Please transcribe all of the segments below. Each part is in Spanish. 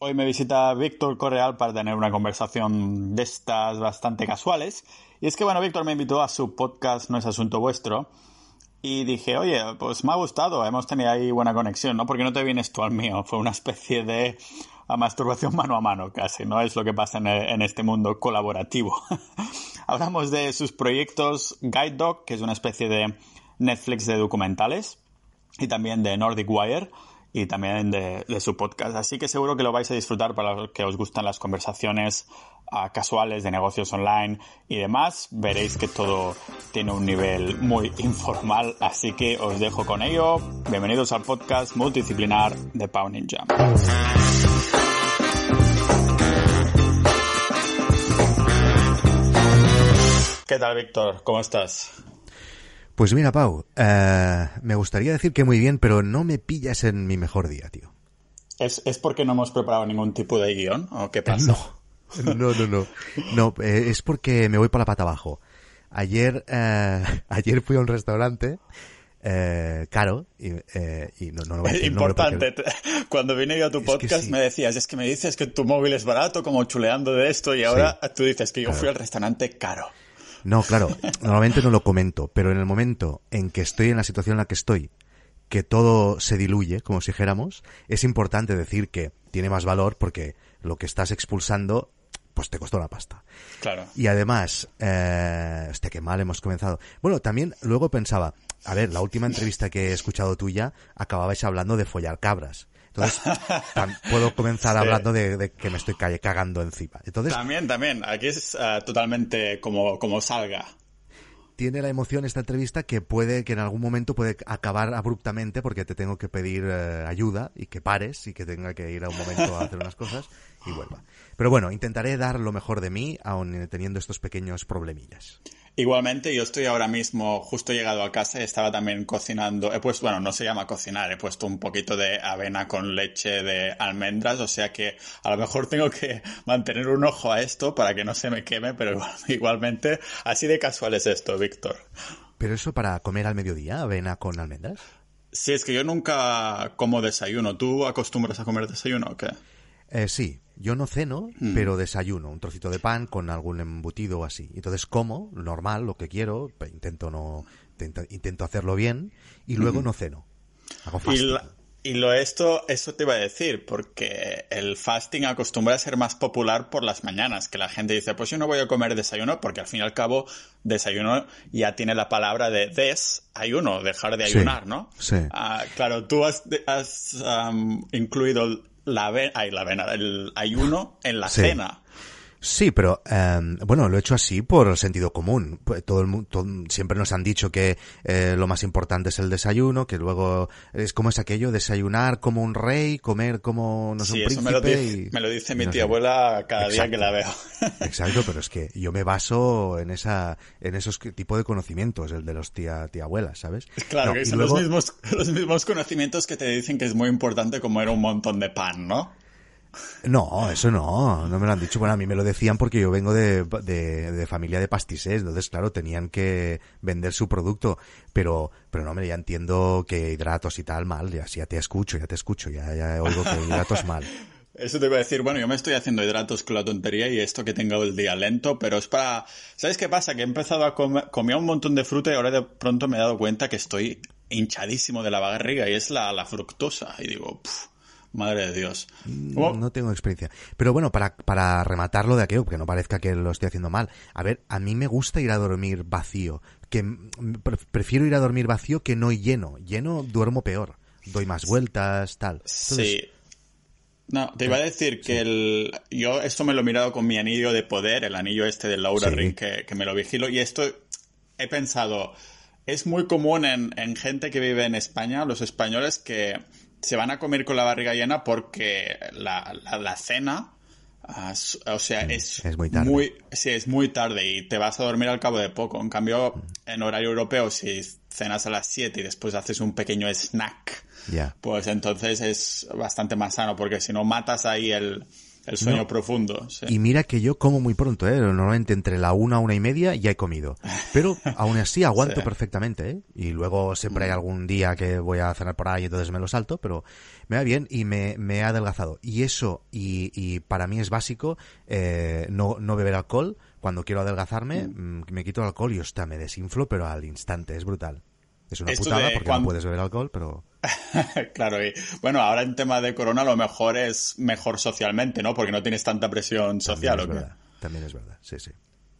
Hoy me visita Víctor Correal para tener una conversación de estas bastante casuales. Y es que, bueno, Víctor me invitó a su podcast No es Asunto Vuestro. Y dije, oye, pues me ha gustado, hemos tenido ahí buena conexión, ¿no? Porque no te vienes tú al mío, fue una especie de masturbación mano a mano casi, ¿no? Es lo que pasa en, en este mundo colaborativo. Hablamos de sus proyectos Guide Dog, que es una especie de Netflix de documentales, y también de Nordic Wire y también de, su podcast. Así que seguro que lo vais a disfrutar para los que os gustan las conversaciones uh, casuales de negocios online y demás. Veréis que todo tiene un nivel muy informal, así que os dejo con ello. Bienvenidos al podcast multidisciplinar de Pau Ninja. ¿Qué tal, Víctor? ¿Cómo estás? Pues mira, Pau, eh, me gustaría decir que muy bien, pero no me pillas en mi mejor día, tío. ¿Es, porque no hemos preparado ningún tipo de guion o qué pasa? No, no, no, no. No, eh, es porque me voy por la pata abajo. Ayer, eh, ayer fui a un restaurante caro y, no, no, lo Importante. Cuando vine yo a tu podcast me decías, es que me dices que tu móvil es barato, como chuleando de esto, y ahora tú dices que yo fui al restaurante caro. No, claro, normalmente no lo comento, pero en el momento en que estoy en la situación en la que estoy, que todo se diluye, como si dijéramos, es importante decir que tiene más valor porque lo que estás expulsando pues te costó la pasta. Claro. Y además, eh, hostia, qué mal hemos comenzado. Bueno, también luego pensaba, a ver, la última entrevista que he escuchado tuya, acababais hablando de follar cabras. Entonces, puedo comenzar hablando de, que me estoy cagando encima. Entonces, también, también. Aquí es ah, totalmente como, como salga tiene la emoción esta entrevista que puede que en algún momento puede acabar abruptamente porque te tengo que pedir eh, ayuda y que pares y que tenga que ir a un momento a hacer unas cosas y vuelva. Pero bueno, intentaré dar lo mejor de mí aun teniendo estos pequeños problemillas. Igualmente, yo estoy ahora mismo justo llegado a casa y estaba también cocinando. He puesto, bueno, no se llama cocinar, he puesto un poquito de avena con leche de almendras, o sea que a lo mejor tengo que mantener un ojo a esto para que no se me queme, pero igualmente, así de casual es esto, Víctor. ¿Pero eso para comer al mediodía, avena con almendras? Sí, es que yo nunca como desayuno. ¿Tú acostumbras a comer desayuno o qué? Eh, sí, yo no ceno, mm. pero desayuno, un trocito de pan con algún embutido o así. Entonces como, normal, lo que quiero, intento no intento, hacerlo bien y luego no ceno. Hago fasting. Y, lo esto, eso te iba a decir, porque el fasting acostumbra a ser más popular por las mañanas, que la gente dice, pues yo no voy a comer desayuno, porque al fin y al cabo desayuno ya tiene la palabra de desayuno, dejar de ayunar, ¿no? Sí. Ah, claro, tú has, incluido la avena, la avena, el ayuno en la cena. Sí, pero em, bueno, lo he hecho así por sentido común. Pues todo el mundo siempre nos han dicho que eh, lo más importante es el desayuno, que luego es como es aquello, desayunar como un rey, comer como no sé, un príncipe. Me lo dice, me lo dice mi tía abuela cada día que la veo. Exacto, pero es que yo me baso en esa, en esos tipos de conocimientos, el de los tía, tía abuelas, ¿sabes? Claro, que son los mismos, los mismos conocimientos que te dicen que es muy importante comer un montón de pan, ¿no? No, eso no, no me lo han dicho. Bueno, a mí me lo decían porque yo vengo de, de, familia de pastisés, entonces, claro, tenían que vender su producto, pero, pero no, me ya entiendo que hidratos y tal mal, ya, te escucho, ya te escucho, ya, ya oigo que hidratos mal. Eso te iba a decir, bueno, yo me estoy haciendo hidratos con la tontería y esto que tengo el día lento, pero es para... ¿Sabes qué pasa? Que he empezado a comer, comía un montón de fruta y ahora de pronto me he dado cuenta que estoy hinchadísimo de la barriga y es la, la fructosa. Y digo, Madre de Dios. Mm, no tengo experiencia. Pero bueno, para, para rematarlo de aquello, que no parezca que lo estoy haciendo mal. A ver, a mí me gusta ir a dormir vacío. Que prefiero ir a dormir vacío que no lleno. Lleno duermo peor. Doy más vueltas, tal. sí. No, te iba a decir que el, yo esto me lo he mirado con mi anillo de poder, el anillo este de Laura Ring, que, que, me lo vigilo, y esto he pensado, es muy común en, en gente que vive en España, los españoles, que se van a comer con la barriga llena porque la, la, cena, ah, o sea, es, muy tarde. Muy, sí, es muy tarde y te vas a dormir al cabo de poco. En cambio, en horario europeo, si cenas a las 7 y después haces un pequeño snack, pues entonces es bastante más sano porque si no matas ahí el, El sueño profundo. Y mira que yo como muy pronto, ¿eh? Normalmente entre la una, una y media ya he comido. Pero aún así aguanto perfectamente, ¿eh? Y luego siempre hay mm. algún día que voy a cenar por ahí, entonces me lo salto, pero me va bien y me, me ha adelgazado. Y eso, y, y para mí es básico, eh, no, no beber alcohol. Cuando quiero adelgazarme, mm. Mm, me quito el alcohol y, hostia, me desinflo, pero al instante, es brutal. Es una putada porque no puedes beber alcohol, pero... claro, y bueno, ahora en tema de corona lo mejor es mejor socialmente, ¿no? Porque no tienes tanta presión social, También es verdad, También es verdad, sí, sí.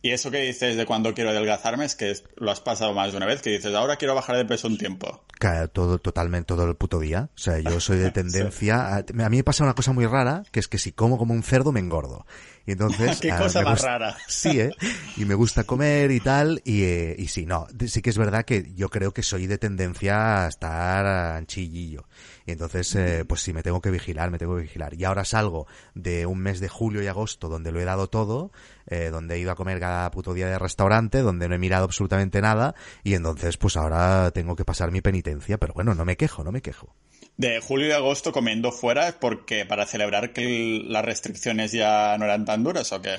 Y eso que dices de cuando quiero adelgazarme es que lo has pasado más de una vez, que dices, ahora quiero bajar de peso un tiempo. Todo, totalmente, todo el puto día. O sea, yo soy de tendencia... A, a, mí me pasa una cosa muy rara, que es que si como como un cerdo me engordo. Y entonces... Qué cosa más rara. Sí, ¿eh? Y me gusta comer y tal, y, eh, y sí, no, sí que es verdad que yo creo que soy de tendencia a estar anchillillo. Y entonces, eh, pues sí, me tengo que vigilar, me tengo que vigilar. Y ahora salgo de un mes de julio y agosto donde lo he dado todo, eh, donde he ido a comer cada puto día de restaurante, donde no he mirado absolutamente nada, y entonces, pues ahora tengo que pasar mi penitencia. Pero bueno, no me quejo, no me quejo. De julio y agosto comiendo fuera, porque para celebrar que las restricciones ya no eran tan duras o qué?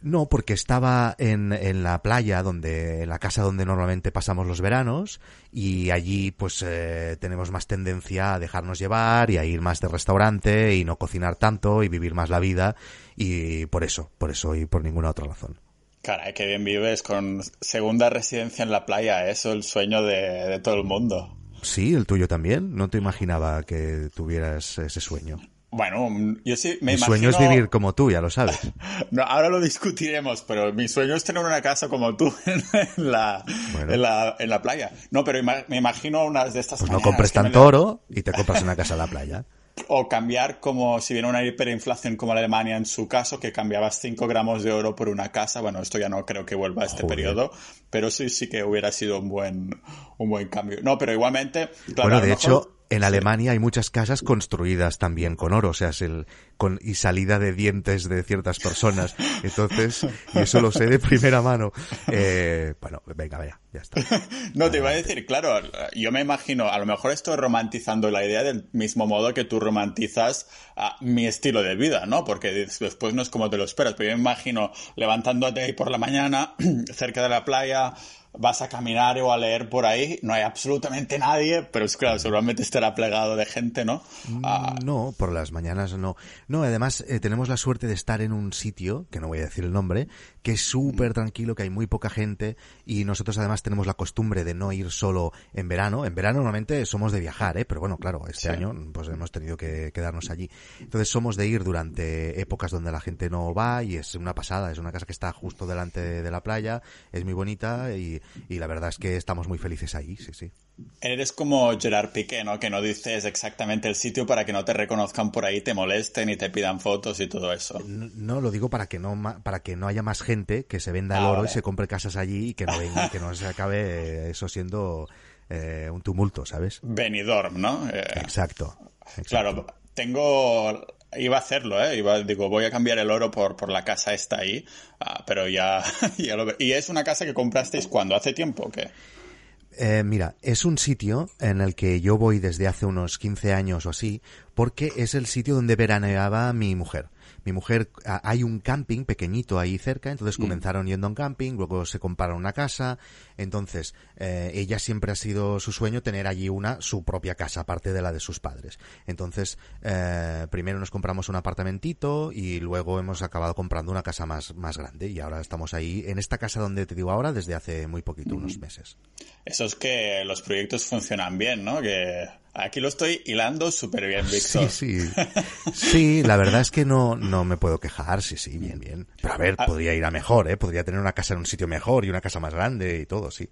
No, porque estaba en, en la playa, donde, en la casa donde normalmente pasamos los veranos, y allí pues eh, tenemos más tendencia a dejarnos llevar y a ir más de restaurante y no cocinar tanto y vivir más la vida, y por eso, por eso y por ninguna otra razón. Caray, qué bien vives con segunda residencia en la playa, eso el sueño de, de todo el mundo. Sí, el tuyo también. No te imaginaba que tuvieras ese sueño. Bueno, yo sí me mi sueño es vivir como tú, ya lo sabes. no, ahora lo discutiremos, pero mi sueño es tener una casa como tú en la, en la, en la playa. No, pero me imagino unas de estas Pues no compres tanto oro y te compras una casa en la playa. O cambiar como si viene una hiperinflación como la Alemania en su caso, que cambiabas 5 gramos de oro por una casa. Bueno, esto ya no creo que vuelva a este periodo, pero sí, sí que hubiera sido un buen, un buen cambio. No, pero igualmente... bueno, de hecho, en Alemania hay muchas casas construidas también con oro, o sea, es el con y salida de dientes de ciertas personas. Entonces, y eso lo sé de primera mano. Eh, bueno, venga, vaya, ya está. No, te iba a decir, claro, yo me imagino, a lo mejor estoy romantizando la idea del mismo modo que tú romantizas a mi estilo de vida, ¿no? Porque después no es como te lo esperas, pero yo me imagino levantándote ahí por la mañana, cerca de la playa, vas a caminar o a leer por ahí, no hay absolutamente nadie, pero es claro, seguramente estará plegado de gente, ¿no? Mm, ah. No, por las mañanas no. No, además eh, tenemos la suerte de estar en un sitio, que no voy a decir el nombre, que es súper tranquilo, que hay muy poca gente y nosotros además tenemos la costumbre de no ir solo en verano. En verano normalmente somos de viajar, ¿eh? Pero bueno, claro, este año pues hemos tenido que quedarnos allí. Entonces somos de ir durante épocas donde la gente no va y es una pasada, es una casa que está justo delante de la playa, es muy bonita y y, la verdad es que estamos muy felices ahí, sí, sí. Eres como Gerard Piqué, ¿no? Que no dices exactamente el sitio para que no te reconozcan por ahí, te molesten y te pidan fotos y todo eso. No, lo digo para que no para que no haya más gente que se venda el ah, oro y se compre casas allí y que no venga, que no se acabe eso siendo eh, un tumulto, ¿sabes? Venidor, ¿no? Eh, exacto, Claro, tengo iba a hacerlo, ¿eh? Iba, digo, voy a cambiar el oro por, por la casa esta ahí, ah, pero ya, ya lo ¿Y es una casa que comprasteis cuando? ¿Hace tiempo o qué? Eh, mira, es un sitio en el que yo voy desde hace unos 15 años o así, porque es el sitio donde veraneaba mi mujer mi mujer, hay un camping pequeñito ahí cerca, entonces comenzaron yendo a un camping, luego se compraron una casa, entonces eh, ella siempre ha sido su sueño tener allí una, su propia casa, aparte de la de sus padres. Entonces, eh, primero nos compramos un apartamentito y luego hemos acabado comprando una casa más, más grande y ahora estamos ahí en esta casa donde te digo ahora desde hace muy poquito, unos meses. Eso es que los proyectos funcionan bien, ¿no? Que Aquí lo estoy hilando súper bien, Víctor. Sí, sí. Sí, la verdad es que no, no me puedo quejar, sí, sí, bien, bien. Pero a ver, ah. podría ir a mejor, ¿eh? Podría tener una casa en un sitio mejor y una casa más grande y todo, sí.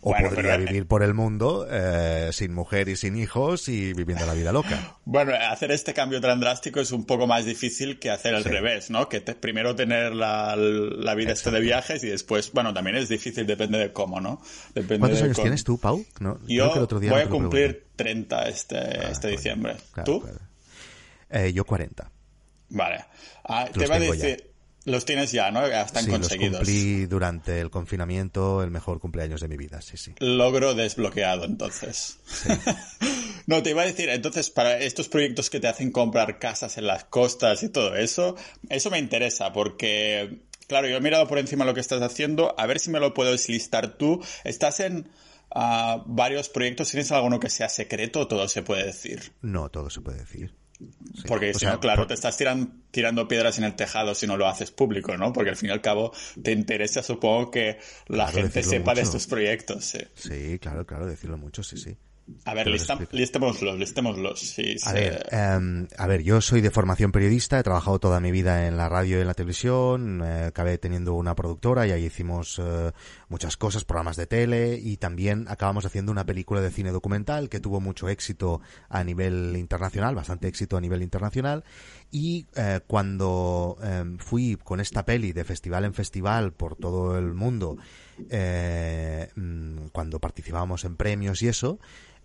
O podría vivir por el mundo eh, sin mujer y sin hijos y viviendo la vida loca. Bueno, hacer este cambio tan drástico es un poco más difícil que hacer el revés, ¿no? Que primero tener la, la vida de viajes y después, bueno, también es difícil, depende de cómo, ¿no? Depende ¿Cuántos años tienes tú, Pau? No, Yo voy a cumplir 30 este, ah, este diciembre. ¿Tú? Eh, yo 40. Vale. Ah, te va a decir... Los tienes ya, ¿no? Ya están sí, conseguidos. Los cumplí durante el confinamiento, el mejor cumpleaños de mi vida, sí, sí. Logro desbloqueado, entonces. No, te iba a decir, entonces, para estos proyectos que te hacen comprar casas en las costas y todo eso, eso me interesa porque, claro, yo he mirado por encima lo que estás haciendo, a ver si me lo puedes listar tú. Estás en ah, varios proyectos, ¿tienes alguno que sea secreto o todo se puede decir? No, todo se puede decir. Porque si no, claro, te estás tirando piedras en el tejado si no lo haces público, ¿no? Porque al fin y al cabo te interesa, supongo, que la gente sepa de estos proyectos. Sí. sí, claro, claro, decirlo mucho, sí, sí. A ver, listémoslos, listémoslos. Sí, a, ver, em, a ver, yo soy de formación periodista, he trabajado toda mi vida en la radio y en la televisión, eh, acabé teniendo una productora y ahí hicimos eh, muchas cosas, programas de tele y también acabamos haciendo una película de cine documental que tuvo mucho éxito a nivel internacional, bastante éxito a nivel internacional. Y eh, cuando em, fui con esta peli de festival en festival por todo el mundo, mm, cuando participábamos en premios y eso,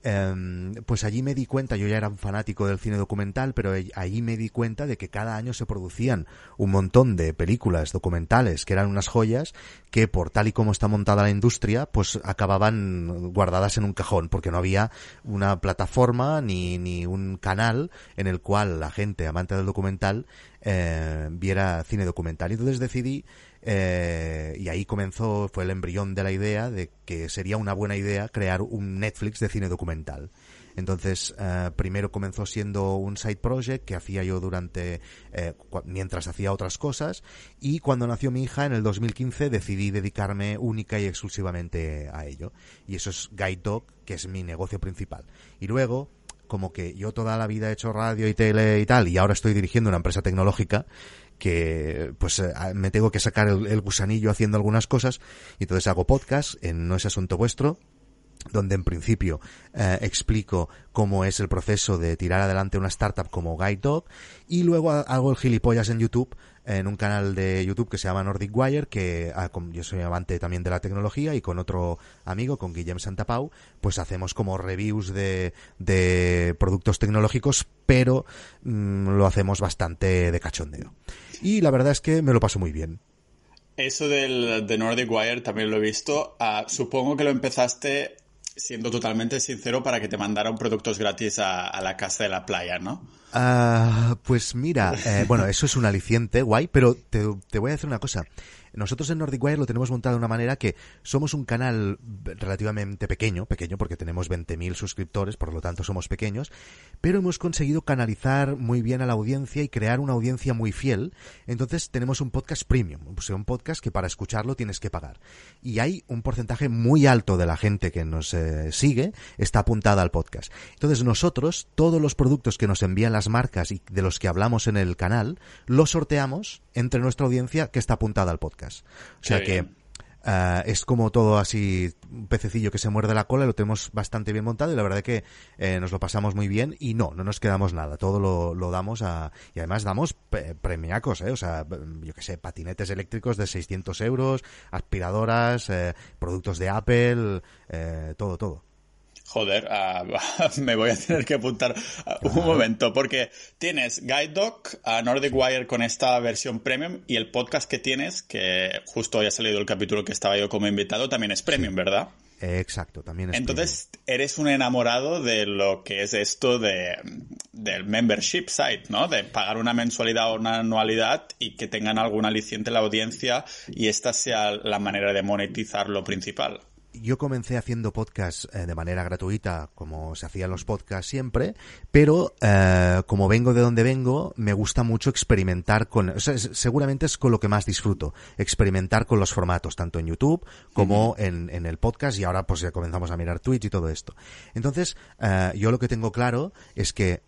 Em, pues allí me di cuenta, yo ya era un fanático del cine documental, pero allí me di cuenta de que cada año se producían un montón de películas documentales que eran unas joyas que por tal y como está montada la industria, pues acababan guardadas en un cajón, porque no había una plataforma ni, ni un canal en el cual la gente amante del documental eh, viera cine documental. Y entonces decidí eh, y ahí comenzó, fue el embrión de la idea de que sería una buena idea crear un Netflix de cine documental. Entonces, eh, primero comenzó siendo un side project que hacía yo durante, eh, mientras hacía otras cosas, y cuando nació mi hija en el 2015 decidí dedicarme única y exclusivamente a ello. Y eso es Guide Dog, que es mi negocio principal. Y luego, como que yo toda la vida he hecho radio y tele y tal, y ahora estoy dirigiendo una empresa tecnológica, que pues eh, me tengo que sacar el, gusanillo haciendo algunas cosas y entonces hago podcast en No es asunto vuestro donde en principio eh, explico cómo es el proceso de tirar adelante una startup como Guide Dog y luego hago el gilipollas en YouTube en un canal de YouTube que se llama Nordic Wire, que ah, yo soy amante también de la tecnología y con otro amigo, con Guillem Santapau, pues hacemos como reviews de, de productos tecnológicos, pero mm, lo hacemos bastante de cachondeo. Y la verdad es que me lo paso muy bien. Eso del, de Nordic Wire también lo he visto. Ah, supongo que lo empezaste siendo totalmente sincero para que te mandaran productos gratis a, la casa de la playa, ¿no? Ah, pues mira, eh, bueno, eso es un aliciente, guay, pero te, voy a decir una cosa. Nosotros en Nordic Wire lo tenemos montado de una manera que somos un canal relativamente pequeño, pequeño porque tenemos 20.000 suscriptores, por lo tanto somos pequeños, pero hemos conseguido canalizar muy bien a la audiencia y crear una audiencia muy fiel. Entonces tenemos un podcast premium, un podcast que para escucharlo tienes que pagar. Y hay un porcentaje muy alto de la gente que nos eh, sigue está apuntada al podcast. Entonces nosotros, todos los productos que nos envían las marcas y de los que hablamos en el canal, los sorteamos entre nuestra audiencia que está apuntada al podcast. O sea que eh, es como todo así, un pececillo que se muerde la cola, lo tenemos bastante bien montado y la verdad es que eh, nos lo pasamos muy bien y no, no nos quedamos nada, todo lo, damos a, y además damos premiacos, ¿eh? o sea, yo que sé, patinetes eléctricos de 600 euros, aspiradoras, eh, productos de Apple, todo, todo. Joder, ah, me voy a tener que apuntar ah, un momento, porque tienes Guide Dog, a Nordic Wire con esta versión premium y el podcast que tienes, que justo hoy ha salido el capítulo que estaba yo como invitado, también es premium, ¿verdad? Exacto, también es Entonces, eres un enamorado de lo que es esto de, del membership site, ¿no? De pagar una mensualidad o una anualidad y que tengan algún aliciente la audiencia y esta sea la manera de monetizar lo principal yo comencé haciendo podcast eh, de manera gratuita, como se hacían los podcasts siempre, pero eh, como vengo de donde vengo, me gusta mucho experimentar con, seguramente es con lo que más disfruto, experimentar con los formatos, tanto en YouTube como en, en, el podcast y ahora pues ya comenzamos a mirar Twitch y todo esto. Entonces, eh, yo lo que tengo claro es que,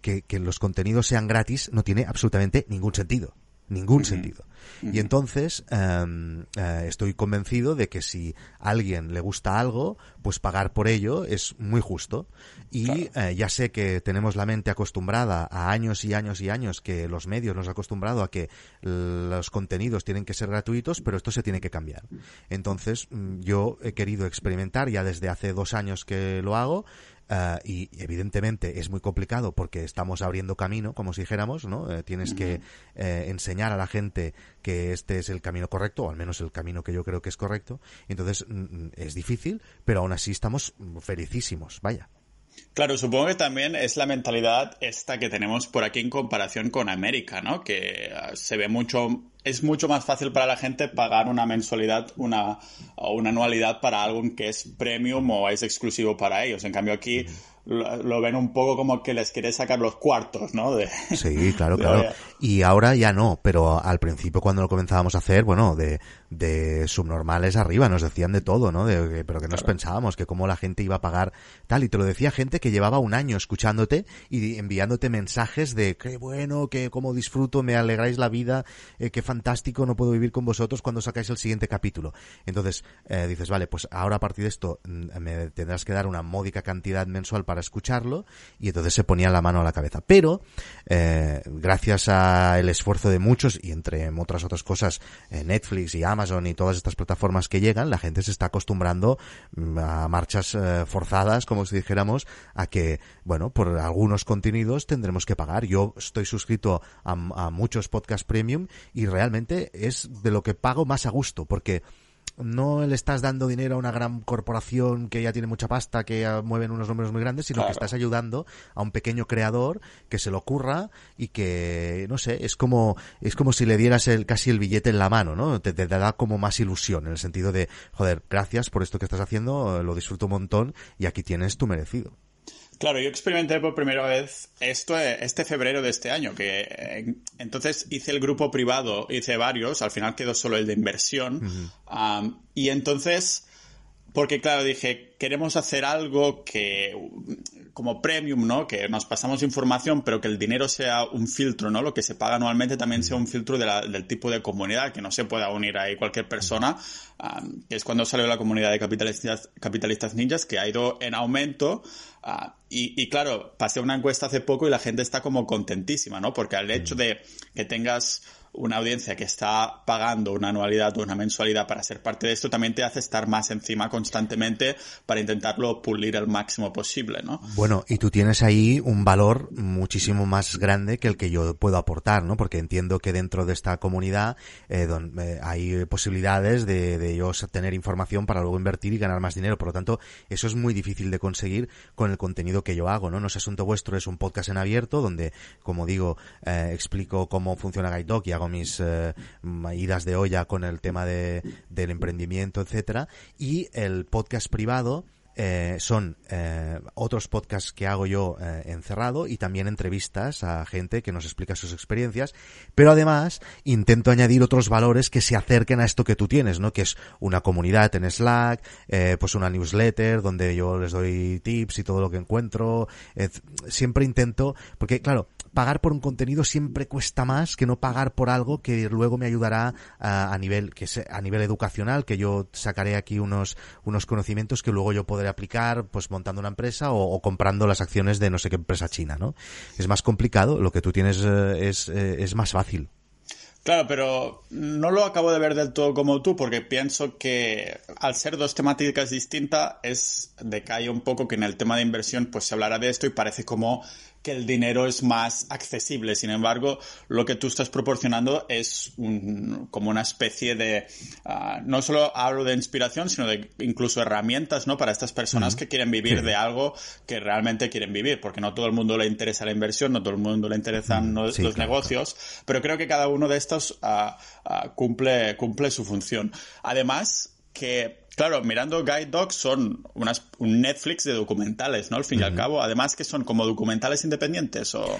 que, que los contenidos sean gratis no tiene absolutamente ningún sentido ningún sentido. Y entonces em, eh, estoy convencido de que si a alguien le gusta algo, pues pagar por ello es muy justo. Y eh, ya sé que tenemos la mente acostumbrada a años y años y años que los medios nos han acostumbrado a que los contenidos tienen que ser gratuitos, pero esto se tiene que cambiar. Entonces mm, yo he querido experimentar ya desde hace dos años que lo hago Uh, y evidentemente es muy complicado porque estamos abriendo camino, como si dijéramos, ¿no? Eh, tienes que eh, enseñar a la gente que este es el camino correcto, o al menos el camino que yo creo que es correcto. Entonces es difícil, pero aún así estamos felicísimos, vaya. Claro, supongo que también es la mentalidad esta que tenemos por aquí en comparación con América, ¿no? Que uh, se ve mucho, es mucho más fácil para la gente pagar una mensualidad, una, o una anualidad para algo que es premium o es exclusivo para ellos. En cambio aquí lo, ven un poco como que les quiere sacar los cuartos, ¿no? De, sí, claro, claro. Y ahora ya no, pero al principio cuando lo comenzábamos a hacer, bueno, de, de subnormales arriba, nos decían de todo, ¿no? De, pero que nos pensábamos, que cómo la gente iba a pagar tal, y te lo decía gente que llevaba un año escuchándote y enviándote mensajes de qué bueno, que cómo disfruto, me alegráis la vida, eh, qué fantástico, no puedo vivir con vosotros cuando sacáis el siguiente capítulo. Entonces, eh, dices, vale, pues ahora a partir de esto mm, me tendrás que dar una módica cantidad mensual para escucharlo y entonces se ponía la mano a la cabeza. Pero eh, gracias al esfuerzo de muchos y entre otras otras cosas eh, Netflix y Amazon y todas estas plataformas que llegan, la gente se está acostumbrando mm, a marchas eh, forzadas, como si dijéramos, a que, bueno, por algunos contenidos tendremos que pagar. Yo estoy suscrito a, a muchos podcast premium y realmente es de lo que pago más a gusto porque no le estás dando dinero a una gran corporación que ya tiene mucha pasta, que mueven unos números muy grandes, sino que estás ayudando a un pequeño creador que se lo ocurra y que, no sé, es como, es como si le dieras el, casi el billete en la mano, ¿no? Te, te da como más ilusión, en el sentido de, joder, gracias por esto que estás haciendo, lo disfruto un montón y aquí tienes tu merecido. Claro, yo experimenté por primera vez esto este febrero de este año, que eh, entonces hice el grupo privado, hice varios, al final quedó solo el de inversión, y entonces porque claro, dije, queremos hacer algo que como premium, ¿no? Que nos pasamos información, pero que el dinero sea un filtro, ¿no? Lo que se paga anualmente también sea un filtro del tipo de comunidad, que no se pueda unir ahí cualquier persona, que es cuando salió la comunidad de capitalistas, capitalistas ninjas, que ha ido en aumento. Uh, y, y, claro, pasé una encuesta hace poco y la gente está como contentísima, ¿no? Porque al hecho de que tengas una audiencia que está pagando una anualidad o una mensualidad para ser parte de esto también te hace estar más encima constantemente para intentarlo pulir al máximo posible, ¿no? Bueno, y tú tienes ahí un valor muchísimo más grande que el que yo puedo aportar, ¿no? Porque entiendo que dentro de esta comunidad eh, eh, hay posibilidades de, de ellos tener información para luego invertir y ganar más dinero. Por lo tanto, eso es muy difícil de conseguir con el contenido que yo hago, ¿no? No es asunto vuestro, es un podcast en abierto donde, como digo, eh, explico cómo funciona Guide y hago mis eh, idas de olla con el tema de, del emprendimiento, etcétera, y el podcast privado eh, son eh, otros podcasts que hago yo eh, encerrado y también entrevistas a gente que nos explica sus experiencias, pero además intento añadir otros valores que se acerquen a esto que tú tienes, ¿no? Que es una comunidad en Slack, eh, pues una newsletter donde yo les doy tips y todo lo que encuentro. siempre intento, porque claro, pagar por un contenido siempre cuesta más que no pagar por algo que luego me ayudará a, nivel que a nivel educacional que yo sacaré aquí unos unos conocimientos que luego yo podré aplicar pues montando una empresa o, comprando las acciones de no sé qué empresa china no es más complicado lo que tú tienes eh, es eh, es más fácil. Claro, pero no lo acabo de ver del todo como tú, porque pienso que al ser dos temáticas distintas, es decae un poco que en el tema de inversión pues se hablará de esto y parece como que el dinero es más accesible. Sin embargo, lo que tú estás proporcionando es un, como una especie de, uh, no solo hablo de inspiración, sino de incluso herramientas, ¿no? Para estas personas que quieren vivir de algo que realmente quieren vivir, porque no todo el mundo le interesa la inversión, no todo el mundo le interesan los, sí, los claro, negocios, claro. pero creo que cada uno de estos uh, uh, cumple, cumple su función. Además, que Claro, mirando Guide Dogs son unas, un Netflix de documentales, ¿no? Al fin uh -huh. y al cabo, además que son como documentales independientes o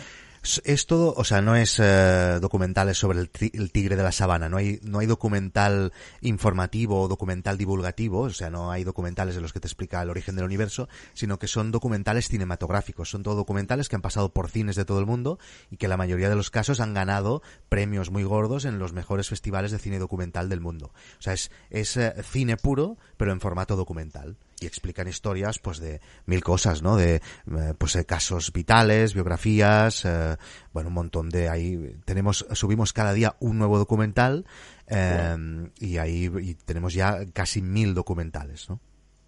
es todo, o sea, no es eh, documentales sobre el, tigre de la sabana, no hay, no hay documental informativo o documental divulgativo, o sea, no hay documentales de los que te explica el origen del universo, sino que son documentales cinematográficos, son todo documentales que han pasado por cines de todo el mundo y que la mayoría de los casos han ganado premios muy gordos en los mejores festivales de cine documental del mundo. O sea, es, es eh, cine puro, pero en formato documental y explican historias pues de mil cosas, ¿no? De eh, pues eh, casos vitales, biografías, eh, bueno, un montón de ahí tenemos subimos cada día un nuevo documental eh, wow. y ahí y tenemos ya casi mil documentales, ¿no?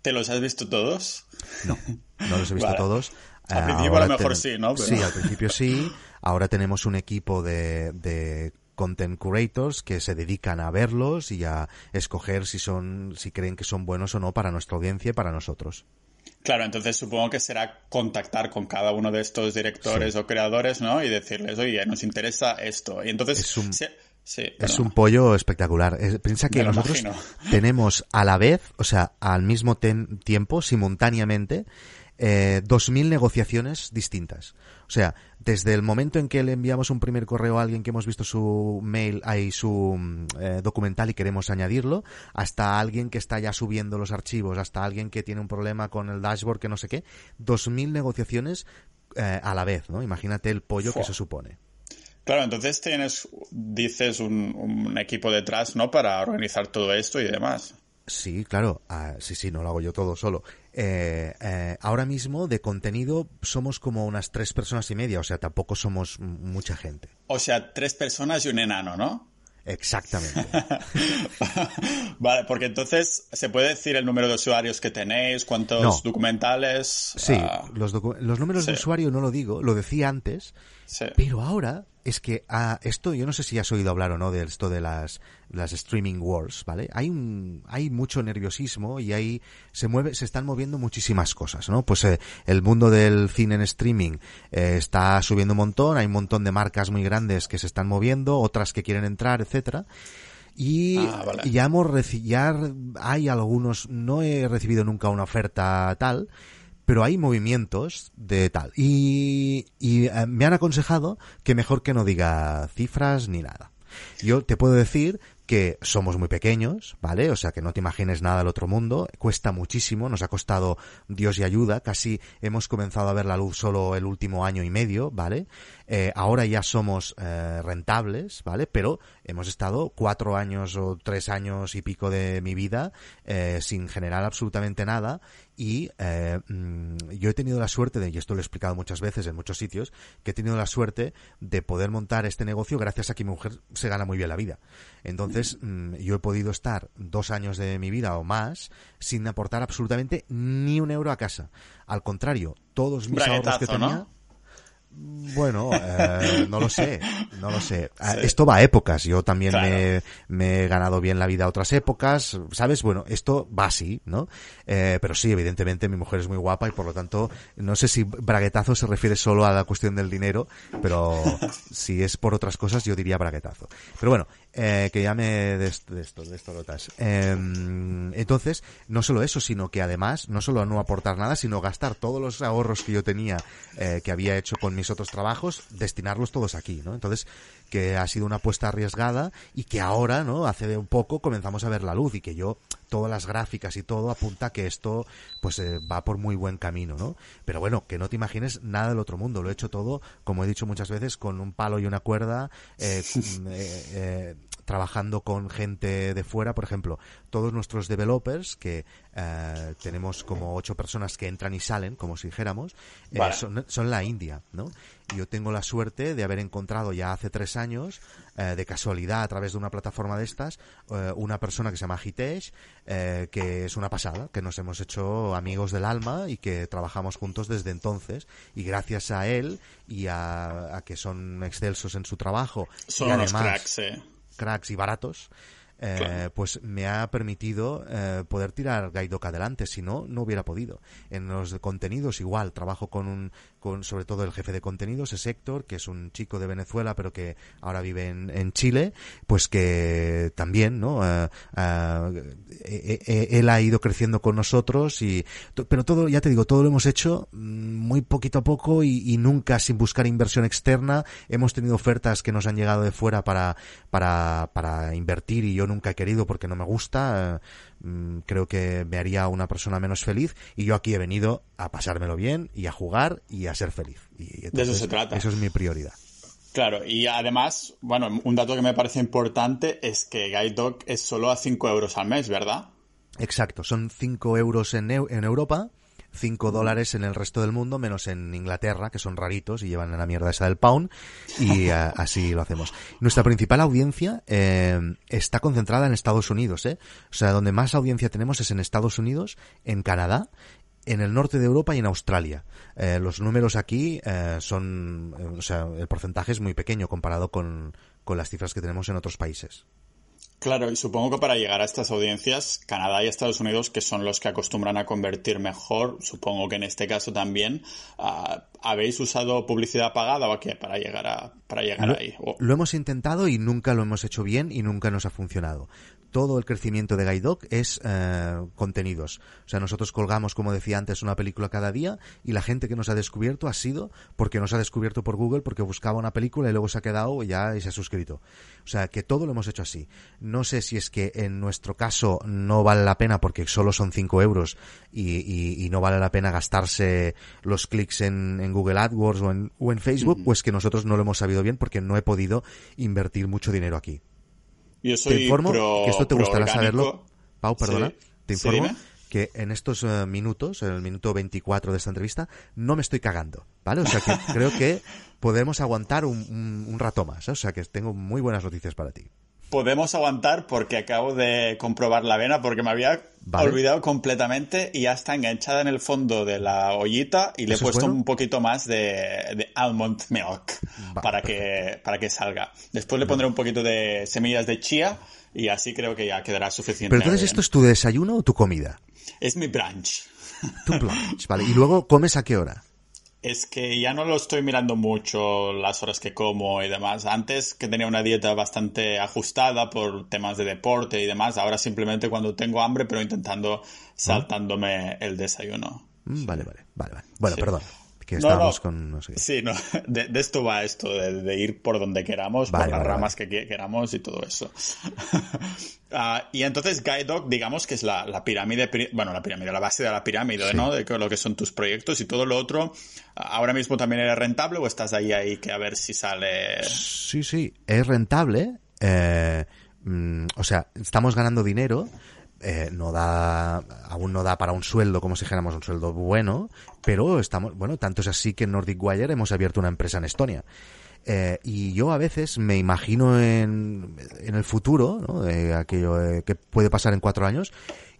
¿Te los has visto todos? No, no los he visto vale. todos. Al principio a lo mejor sí, ¿no? Pero... Sí, al principio sí. Ahora tenemos un equipo de, de content curators que se dedican a verlos y a escoger si son, si creen que son buenos o no para nuestra audiencia y para nosotros. Claro, entonces supongo que será contactar con cada uno de estos directores o creadores, ¿no? Y decirles, oye, nos interesa esto. Y entonces... Es un, sí, es un pollo espectacular. piensa que nosotros tenemos a la vez, o sea, al mismo tiempo, simultáneamente, eh, 2.000 negociaciones distintas. O sea, desde el momento en que le enviamos un primer correo a alguien que hemos visto su mail, ahí su mm, eh, documental y queremos añadirlo, hasta alguien que está ya subiendo los archivos, hasta alguien que tiene un problema con el dashboard, que no sé qué, 2.000 negociaciones eh, a la vez, ¿no? Imagínate el pollo que se supone. Claro, entonces tienes, dices, un, un, equipo detrás, ¿no? Para organizar todo esto y demás. Sí, claro. Ah, sí, sí, no lo hago yo todo solo. Eh, eh, ahora mismo de contenido somos como unas tres personas y media, o sea, tampoco somos mucha gente. O sea, tres personas y un enano, ¿no? Exactamente. vale, porque entonces se puede decir el número de usuarios que tenéis, cuántos documentales. Sí, ah, los, los, números de usuario no lo digo, lo decía antes, pero ahora es que a ah, esto, yo no sé si has oído hablar o no de esto de las, las streaming wars, ¿vale? Hay un, hay mucho nerviosismo y ahí se mueve, se están moviendo muchísimas cosas, ¿no? Pues eh, el mundo del cine en streaming eh, está subiendo un montón, hay un montón de marcas muy grandes que se están moviendo, otras que quieren entrar, etcétera. Y ah, ya hemos ya hay algunos, no he recibido nunca una oferta tal, pero hay movimientos de tal. Y, eh, me han aconsejado que mejor que no diga cifras ni nada. Yo te puedo decir que somos muy pequeños, ¿vale? O sea, que no te imagines nada del otro mundo, cuesta muchísimo, nos ha costado Dios y ayuda, casi hemos comenzado a ver la luz solo el último año y medio, ¿vale? Eh, ahora ya somos eh, rentables, ¿vale? Pero hemos estado cuatro años o tres años y pico de mi vida eh, sin generar absolutamente nada y mm, yo he tenido la suerte de, y esto lo he explicado muchas veces en muchos sitios, que he tenido la suerte de poder montar este negocio gracias a que mi mujer se gana muy bien la vida. Entonces, mm, yo he podido estar dos años de mi vida o más sin aportar absolutamente ni un euro a casa. Al contrario, todos mis ahorros que tenía... Bueno, eh, no lo sé, no lo sé. Ah, esto va a épocas. Yo también me, he ganado bien la vida a otras épocas, ¿sabes? Bueno, esto va así, ¿no? Eh, pero sí, evidentemente mi mujer es muy guapa y por lo tanto, no sé si braguetazo se refiere solo a la cuestión del dinero, pero si es por otras cosas yo diría braguetazo. Pero bueno, eh, que de, esto, de de. Em, entonces, no solo eso, sino que además, no solo no aportar nada, sino gastar todos los ahorros que yo tenía, eh, que había hecho con mis otros trabajos, destinarlos todos aquí, ¿no? Entonces, que ha sido una apuesta arriesgada y que ahora, ¿no? Hace un poco comenzamos a ver la luz y que yo, todas las gráficas y todo apunta que esto, pues eh, va por muy buen camino, ¿no? Pero bueno, que no te imagines nada del otro mundo. Lo he hecho todo, como he dicho muchas veces, con un palo y una cuerda, eh, eh, trabajando con gente de fuera, por ejemplo, todos nuestros developers, que eh, tenemos como ocho personas que entran y salen, como si dijéramos, eh, son, son, la India, ¿no? yo tengo la suerte de haber encontrado ya hace tres años, eh, de casualidad, a través de una plataforma de estas, una persona que se llama Hitesh, que es una pasada, que nos hemos hecho amigos del alma y que trabajamos juntos desde entonces. Y gracias a él y a, que son excelsos en su trabajo. Son y además, cracks, eh cracks y baratos, eh, pues me ha permitido eh, poder tirar Gaidoc adelante, si no, no hubiera podido. En los contenidos igual, trabajo con un, con sobre todo el jefe de contenidos, es Héctor, que es un chico de Venezuela, pero que ahora vive en, en Chile, pues que también, ¿no? Eh, él ha ido creciendo con nosotros y, pero todo, ya te digo, todo lo hemos hecho mm, muy poquito a poco y, y nunca sin buscar inversión externa. Hemos tenido ofertas que nos han llegado de fuera para, para, para invertir y yo nunca he querido porque no me gusta. Mm, creo que me haría una persona menos feliz y yo aquí he venido a pasármelo bien y a jugar y a ser feliz. Y de eso se trata. Eso es mi prioridad. Claro, y además, bueno, un dato que me parece importante es que Guide Dog es solo a 5 euros al mes, ¿verdad? Exacto, son 5 euros en, en Europa 5 dólares en el resto del mundo, menos en Inglaterra, que son raritos y llevan la mierda esa del pound, y eh, así lo hacemos. Nuestra principal audiencia eh, está concentrada en Estados Unidos, ¿eh? O sea, donde más audiencia tenemos es en Estados Unidos, en Canadá, en el norte de Europa y en Australia. Eh, los números aquí eh, son, o sea, el porcentaje es muy pequeño comparado con, con las cifras que tenemos en otros países. Claro, y supongo que para llegar a estas audiencias, Canadá y Estados Unidos, que son los que acostumbran a convertir mejor, supongo que en este caso también, uh, ¿habéis usado publicidad pagada o qué para llegar, a, para llegar lo, ahí? Lo hemos intentado y nunca lo hemos hecho bien y nunca nos ha funcionado todo el crecimiento de Guidoc es eh, contenidos. O sea, nosotros colgamos, como decía antes, una película cada día y la gente que nos ha descubierto ha sido porque nos ha descubierto por Google, porque buscaba una película y luego se ha quedado ya y se ha suscrito. O sea, que todo lo hemos hecho así. No sé si es que en nuestro caso no vale la pena porque solo son 5 euros y, y, y, no vale la pena gastarse los clics en, en Google AdWords o en, o en Facebook, -hmm. pues que nosotros no lo hemos sabido bien porque no he podido invertir mucho dinero aquí. Yo soy te informo pro, que esto te gustará orgánico. saberlo. Pau, perdona. Sí. Te informo Sí, que en estos uh, minutos, en el minuto 24 de esta entrevista, no me estoy cagando, ¿vale? O sea que creo que podemos aguantar un, un, un rato más, ¿eh? o sea que tengo muy buenas noticias para ti. Podemos aguantar porque acabo de comprobar la avena porque me había Vale. olvidado completamente y ya está enganchada en el fondo de la ollita y le he ¿Eso es puesto bueno? un poquito más de, de almond milk Va, para que, para que salga. Después le pondré un poquito de semillas de chía y así creo que ya quedará suficiente. Pero entonces, bien. ¿esto es tu desayuno o tu comida? Es mi brunch. Tu brunch, ¿vale? Y luego, ¿comes a qué hora? Es que ya no lo estoy mirando mucho las horas que como y demás. Antes que tenía una dieta bastante ajustada por temas de deporte y demás, ahora simplemente cuando tengo hambre, pero intentando saltándome el desayuno. Mm, Vale, vale, vale, vale. Bueno, Sí. perdón. Que No, estábamos no. con... No sé qué. Sí, no, de, de esto va esto, de, de ir por donde queramos, Vale, por las vale, ramas que que queramos y todo eso. Ah, y entonces Guide Dog, digamos que es la, la pirámide, bueno, la pirámide, la base de la pirámide, Sí. ¿no? De lo que son tus proyectos y todo lo otro. ah, ¿Ahora mismo también eres rentable o estás ahí ahí que a ver si sale... Sí, sí, es rentable. eh, mm, o sea, estamos ganando dinero. Eh, no da, aún no da para un sueldo como si dijéramos un sueldo bueno, pero estamos, bueno, tanto es así que en Nordic Wire hemos abierto una empresa en Estonia. Eh, y yo a veces me imagino en, en el futuro, ¿no? Eh, aquello eh, que puede pasar en cuatro años,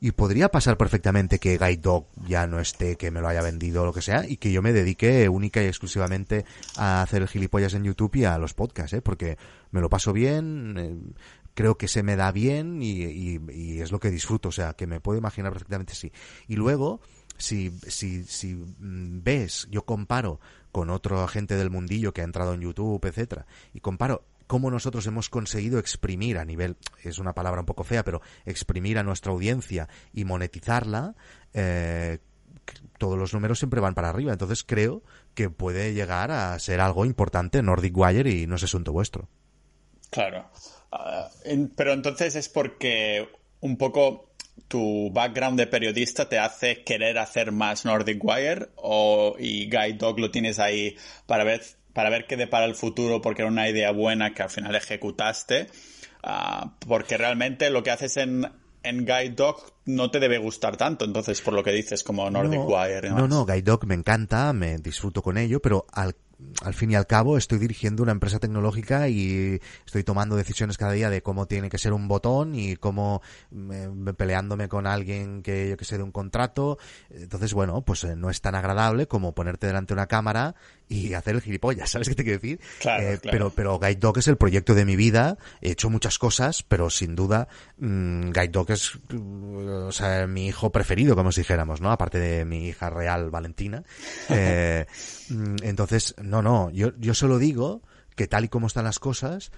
y podría pasar perfectamente que Guide Dog ya no esté, que me lo haya vendido o lo que sea, y que yo me dedique única y exclusivamente a hacer el gilipollas en YouTube y a los podcasts, ¿eh? Porque me lo paso bien, eh, creo que se me da bien y, es lo que disfruto, o sea, que me puedo imaginar perfectamente sí. Y luego, si, si, si mm, ves, yo comparo con otro agente del mundillo que ha entrado en YouTube, etcétera, y comparo cómo nosotros hemos conseguido exprimir a nivel, es una palabra un poco fea, pero exprimir a nuestra audiencia y monetizarla, eh, todos los números siempre van para arriba. Entonces creo que puede llegar a ser algo importante Nordic Wire y no es asunto vuestro. Claro. Ah, en- pero entonces es porque un poco tu background de periodista te hace querer hacer más Nordic Wire o y Guide Dog lo tienes ahí para ver para ver qué depara el futuro porque era una idea buena que al final ejecutaste. Ah, porque realmente lo que haces en en Guide Dog no te debe gustar tanto entonces por lo que dices como Nordic no, Wire y no, no, Guide Dog me encanta, me disfruto con ello, pero al, al fin y al cabo estoy dirigiendo una empresa tecnológica y estoy tomando decisiones cada día de cómo tiene que ser un botón y cómo me- peleándome con alguien que yo que sé de un contrato. Entonces, bueno, pues eh, no es tan agradable como ponerte delante de una cámara y hacer el gilipollas, ¿sabes qué te quiero decir? Claro, Eh, claro. Pero, pero Guide Dog es el proyecto de mi vida. He hecho muchas cosas, pero sin duda mm, Guide Dog es mm, o sea, mi hijo preferido, como si dijéramos, ¿no? Aparte de mi hija real, Valentina. Eh, mm, entonces, no, no, yo, yo solo digo que tal y como están las cosas,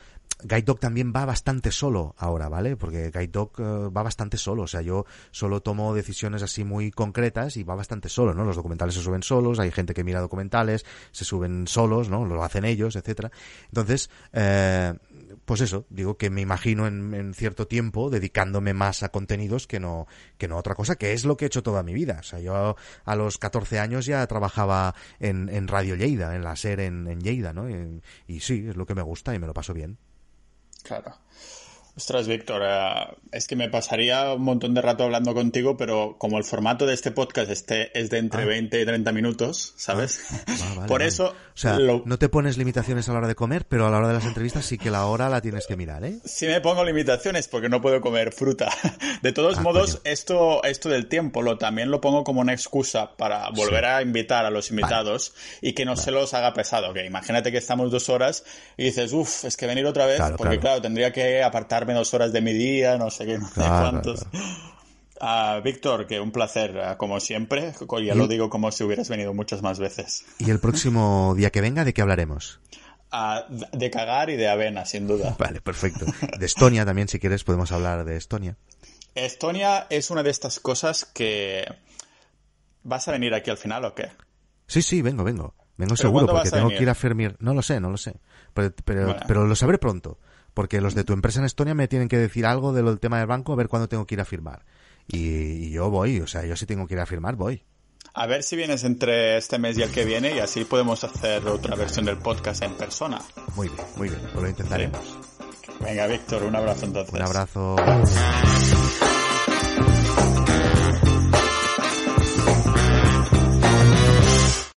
Guide Dog también va bastante solo ahora, ¿vale? Porque Guide Dog eh, va bastante solo, o sea, yo solo tomo decisiones así muy concretas y va bastante solo, ¿no? Los documentales se suben solos, hay gente que mira documentales, se suben solos, ¿no? Lo hacen ellos, etcétera. Entonces, eh, pues eso, digo que me imagino en, en cierto tiempo dedicándome más a contenidos que no, que no a otra cosa, que es lo que he hecho toda mi vida. O sea, yo a los 14 años ya trabajaba en, en Radio Lleida, en la SER en, en Lleida, ¿no? Y, y sí, es lo que me gusta y me lo paso bien. Claro. Ostras, Víctor, eh, es que me pasaría un montón de rato hablando contigo, pero como el formato de este podcast este es de entre Ah. 20 y 30 minutos, ¿sabes? Ah, vale, Por vale. eso, O sea, lo- no te pones limitaciones a la hora de comer, pero a la hora de las entrevistas sí que la hora la tienes que mirar, ¿eh? sí me pongo limitaciones porque no puedo comer fruta. De todos Ah, modos, coño. esto, esto del tiempo lo también lo pongo como una excusa para volver Sí. a invitar a los invitados y que no se los haga pesado. Que imagínate que estamos dos horas y dices, uff, es que venir otra vez, Claro, porque claro. claro, tendría que apartar quitarme dos horas de mi día, no sé qué, no sé Claro, cuántos. Ah, Víctor, que un placer, ah, como siempre. Ya lo digo como si hubieras venido muchas más veces. Y el próximo día que venga, ¿de qué hablaremos? Ah, de cagar y de avena, sin duda. Vale, perfecto. De Estonia también, si quieres, podemos hablar de Estonia. Estonia es una de estas cosas que... ¿Vas a venir aquí al final o qué? Sí, sí, vengo, vengo. Vengo seguro, porque tengo que ir a Fermir. No lo sé, no lo sé. Pero, pero, Bueno. pero lo sabré pronto. Porque los de tu empresa en Estonia me tienen que decir algo de lo del tema del banco, a ver cuándo tengo que ir a firmar. Y, y yo voy, o sea, yo si tengo que ir a firmar, voy. A ver si vienes entre este mes y el que viene y así podemos hacer otra versión del podcast en persona. Muy bien, muy bien, pues lo intentaremos. Venga, Víctor, un abrazo entonces. Un abrazo.